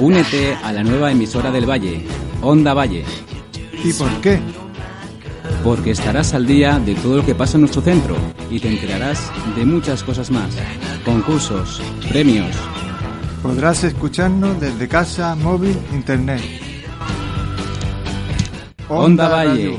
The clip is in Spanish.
Únete a la nueva emisora del Valle, Onda Valle, ¿Y por qué? porque estarás al día de todo lo que pasa en nuestro centro y te enterarás de muchas cosas más. Concursos, premios, Podrás escucharnos desde casa, móvil, internet. Onda Valle.